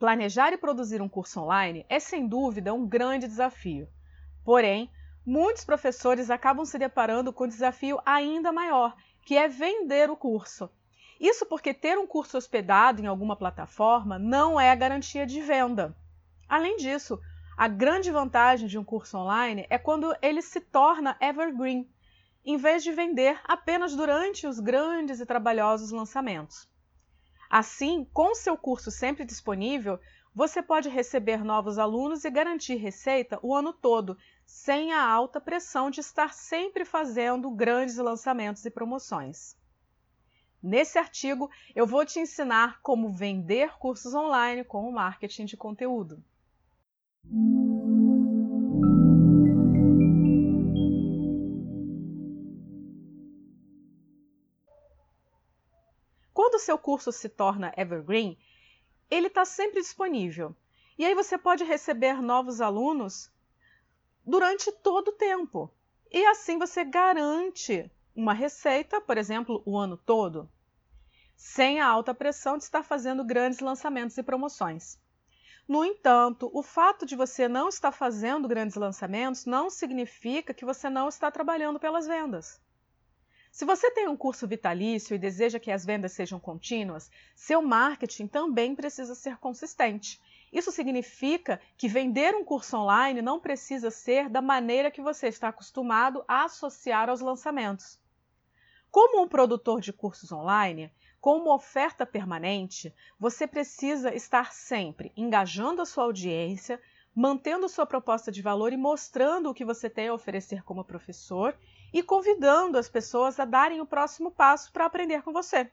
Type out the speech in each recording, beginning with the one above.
Planejar e produzir um curso online é sem dúvida um grande desafio. Porém, muitos professores acabam se deparando com um desafio ainda maior, que é vender o curso. Isso porque ter um curso hospedado em alguma plataforma não é garantia de venda. Além disso, a grande vantagem de um curso online é quando ele se torna evergreen, em vez de vender apenas durante os grandes e trabalhosos lançamentos. Assim, com seu curso sempre disponível, você pode receber novos alunos e garantir receita o ano todo, sem a alta pressão de estar sempre fazendo grandes lançamentos e promoções. Nesse artigo, eu vou te ensinar como vender cursos online com o marketing de conteúdo. Seu curso se torna evergreen, ele está sempre disponível. E aí você pode receber novos alunos durante todo o tempo. E assim você garante uma receita, por exemplo, o ano todo, sem a alta pressão de estar fazendo grandes lançamentos e promoções. No entanto, o fato de você não estar fazendo grandes lançamentos não significa que você não está trabalhando pelas vendas. Se você tem um curso vitalício e deseja que as vendas sejam contínuas, seu marketing também precisa ser consistente. Isso significa que vender um curso online não precisa ser da maneira que você está acostumado a associar aos lançamentos. Como um produtor de cursos online, com uma oferta permanente, você precisa estar sempre engajando a sua audiência, mantendo sua proposta de valor e mostrando o que você tem a oferecer como professor e convidando as pessoas a darem o próximo passo para aprender com você.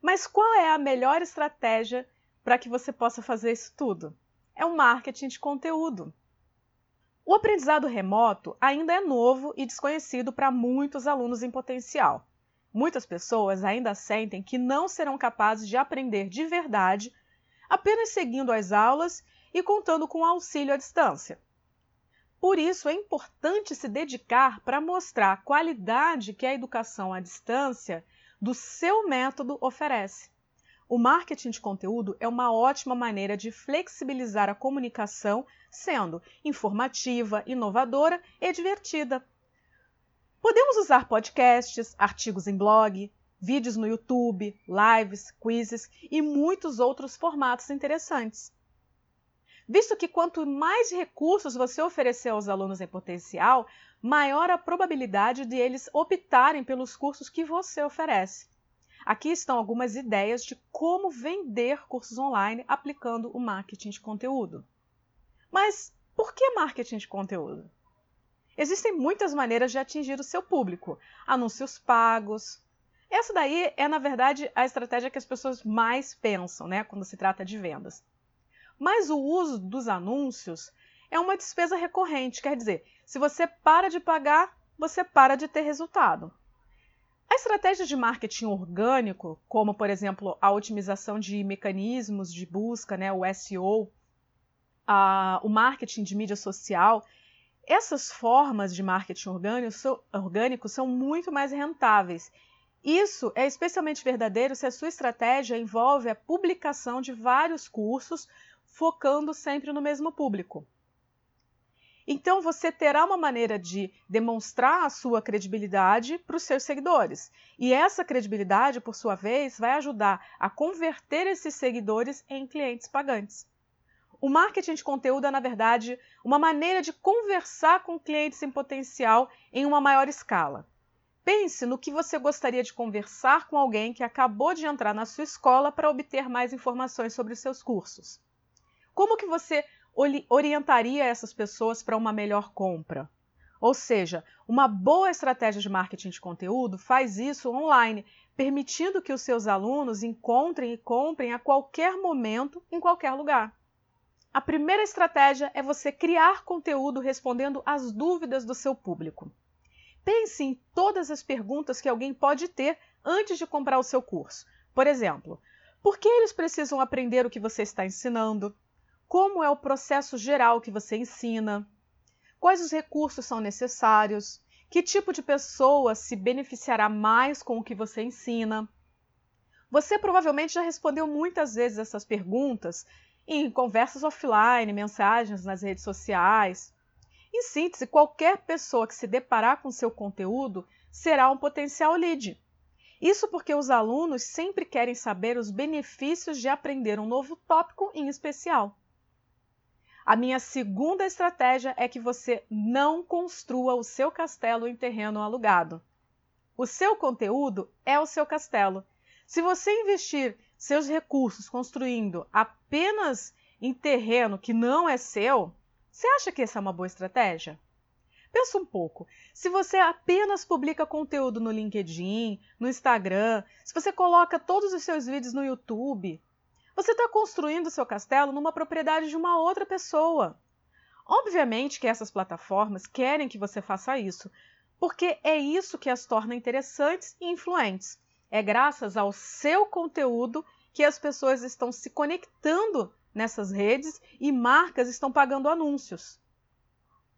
Mas qual é a melhor estratégia para que você possa fazer isso tudo? É o marketing de conteúdo. O aprendizado remoto ainda é novo e desconhecido para muitos alunos em potencial. Muitas pessoas ainda sentem que não serão capazes de aprender de verdade apenas seguindo as aulas e contando com auxílio à distância. Por isso, é importante se dedicar para mostrar a qualidade que a educação à distância do seu método oferece. O marketing de conteúdo é uma ótima maneira de flexibilizar a comunicação, sendo informativa, inovadora e divertida. Podemos usar podcasts, artigos em blog, vídeos no YouTube, lives, quizzes e muitos outros formatos interessantes visto que quanto mais recursos você oferecer aos alunos em potencial, maior a probabilidade de eles optarem pelos cursos que você oferece. Aqui estão algumas ideias de como vender cursos online aplicando o marketing de conteúdo. Mas por que marketing de conteúdo? Existem muitas maneiras de atingir o seu público. Anúncios pagos. Essa daí é, na verdade, a estratégia que as pessoas mais pensam, né, quando se trata de vendas. Mas o uso dos anúncios é uma despesa recorrente, quer dizer, se você para de pagar, você para de ter resultado. A estratégia de marketing orgânico, como por exemplo a otimização de mecanismos de busca, né, o SEO, a, o marketing de mídia social, essas formas de marketing orgânico orgânico são muito mais rentáveis. Isso é especialmente verdadeiro se a sua estratégia envolve a publicação de vários cursos focando sempre no mesmo público. Então você terá uma maneira de demonstrar a sua credibilidade para os seus seguidores. E essa credibilidade, por sua vez, vai ajudar a converter esses seguidores em clientes pagantes. O marketing de conteúdo é, na verdade, uma maneira de conversar com clientes em potencial em uma maior escala. Pense no que você gostaria de conversar com alguém que acabou de entrar na sua escola para obter mais informações sobre os seus cursos. Como que você orientaria essas pessoas para uma melhor compra? Ou seja, uma boa estratégia de marketing de conteúdo faz isso online, permitindo que os seus alunos encontrem e comprem a qualquer momento, em qualquer lugar. A primeira estratégia é você criar conteúdo respondendo às dúvidas do seu público. Pense em todas as perguntas que alguém pode ter antes de comprar o seu curso. Por exemplo, por que eles precisam aprender o que você está ensinando? Como é o processo geral que você ensina, quais os recursos são necessários, que tipo de pessoa se beneficiará mais com o que você ensina. Você provavelmente já respondeu muitas vezes essas perguntas em conversas offline, mensagens nas redes sociais. Em síntese, qualquer pessoa que se deparar com seu conteúdo será um potencial lead. Isso porque os alunos sempre querem saber os benefícios de aprender um novo tópico em especial. A minha segunda estratégia é que você não construa o seu castelo em terreno alugado. O seu conteúdo é o seu castelo. Se você investir seus recursos construindo apenas em terreno que não é seu, você acha que essa é uma boa estratégia? Pensa um pouco. Se você apenas publica conteúdo no LinkedIn, no Instagram, se você coloca todos os seus vídeos no YouTube, você está construindo seu castelo numa propriedade de uma outra pessoa. Obviamente que essas plataformas querem que você faça isso, porque é isso que as torna interessantes e influentes. É graças ao seu conteúdo que as pessoas estão se conectando nessas redes e marcas estão pagando anúncios.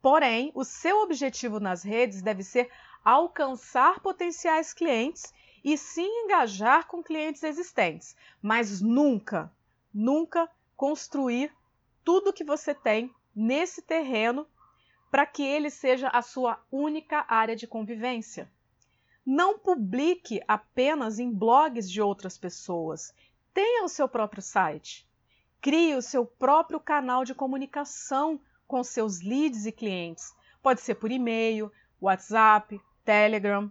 Porém, o seu objetivo nas redes deve ser alcançar potenciais clientes e sim engajar com clientes existentes, mas nunca, nunca construir tudo que você tem nesse terreno para que ele seja a sua única área de convivência. Não publique apenas em blogs de outras pessoas. Tenha o seu próprio site. Crie o seu próprio canal de comunicação com seus leads e clientes. Pode ser por e-mail, WhatsApp, Telegram.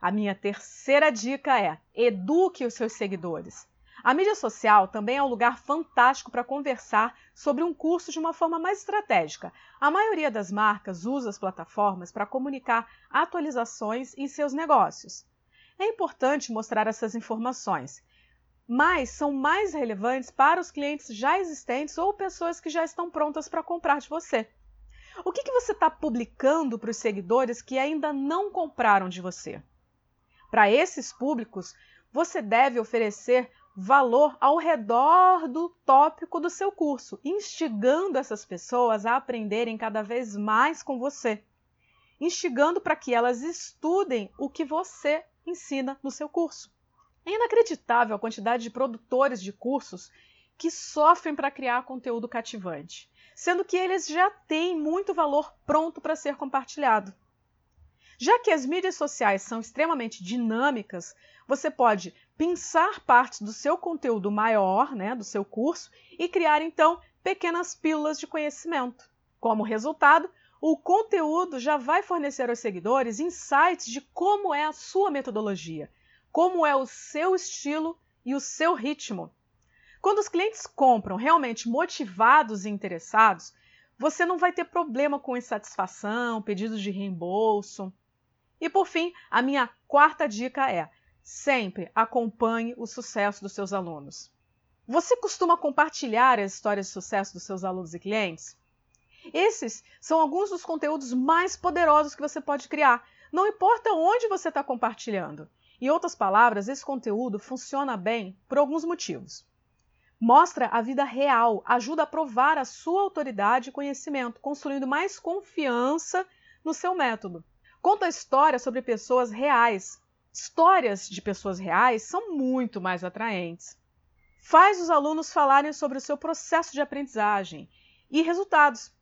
A minha terceira dica é: eduque os seus seguidores. A mídia social também é um lugar fantástico para conversar sobre um curso de uma forma mais estratégica. A maioria das marcas usa as plataformas para comunicar atualizações em seus negócios. É importante mostrar essas informações mas são mais relevantes para os clientes já existentes ou pessoas que já estão prontas para comprar de você. O que, que você está publicando para os seguidores que ainda não compraram de você? Para esses públicos, você deve oferecer valor ao redor do tópico do seu curso, instigando essas pessoas a aprenderem cada vez mais com você, instigando para que elas estudem o que você ensina no seu curso. É inacreditável a quantidade de produtores de cursos que sofrem para criar conteúdo cativante, sendo que eles já têm muito valor pronto para ser compartilhado. Já que as mídias sociais são extremamente dinâmicas, você pode pensar partes do seu conteúdo maior, né, do seu curso, e criar então pequenas pílulas de conhecimento. Como resultado, o conteúdo já vai fornecer aos seguidores insights de como é a sua metodologia, como é o seu estilo e o seu ritmo. Quando os clientes compram realmente motivados e interessados, você não vai ter problema com insatisfação, pedidos de reembolso. E por fim, a minha quarta dica é: sempre acompanhe o sucesso dos seus alunos. Você costuma compartilhar as histórias de sucesso dos seus alunos e clientes? Esses são alguns dos conteúdos mais poderosos que você pode criar, não importa onde você está compartilhando. Em outras palavras, esse conteúdo funciona bem por alguns motivos. Mostra a vida real, ajuda a provar a sua autoridade e conhecimento, construindo mais confiança no seu método. Conta histórias sobre pessoas reais. Histórias de pessoas reais são muito mais atraentes. Faz os alunos falarem sobre o seu processo de aprendizagem e resultados.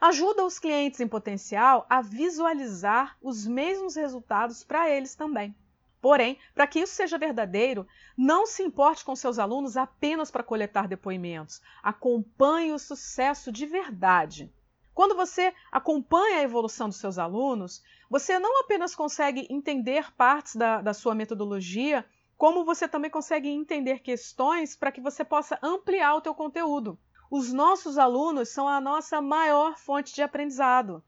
Ajuda os clientes em potencial a visualizar os mesmos resultados para eles também. Porém, para que isso seja verdadeiro, não se importe com seus alunos apenas para coletar depoimentos. Acompanhe o sucesso de verdade. Quando você acompanha a evolução dos seus alunos, você não apenas consegue entender partes da, da sua metodologia, como você também consegue entender questões para que você possa ampliar o teu conteúdo. Os nossos alunos são a nossa maior fonte de aprendizado.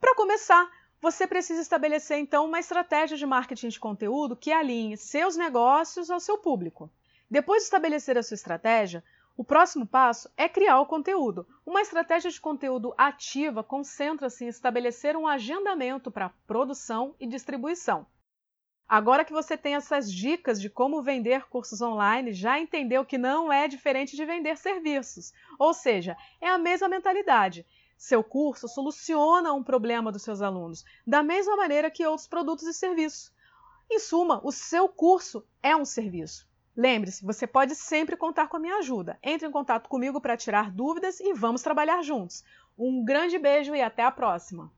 Para começar, você precisa estabelecer então uma estratégia de marketing de conteúdo que alinhe seus negócios ao seu público. Depois de estabelecer a sua estratégia, o próximo passo é criar o conteúdo. Uma estratégia de conteúdo ativa concentra-se em estabelecer um agendamento para produção e distribuição. Agora que você tem essas dicas de como vender cursos online, já entendeu que não é diferente de vender serviços. Ou seja, é a mesma mentalidade. Seu curso soluciona um problema dos seus alunos, da mesma maneira que outros produtos e serviços. Em suma, o seu curso é um serviço. Lembre-se, você pode sempre contar com a minha ajuda. Entre em contato comigo para tirar dúvidas e vamos trabalhar juntos. Um grande beijo e até a próxima!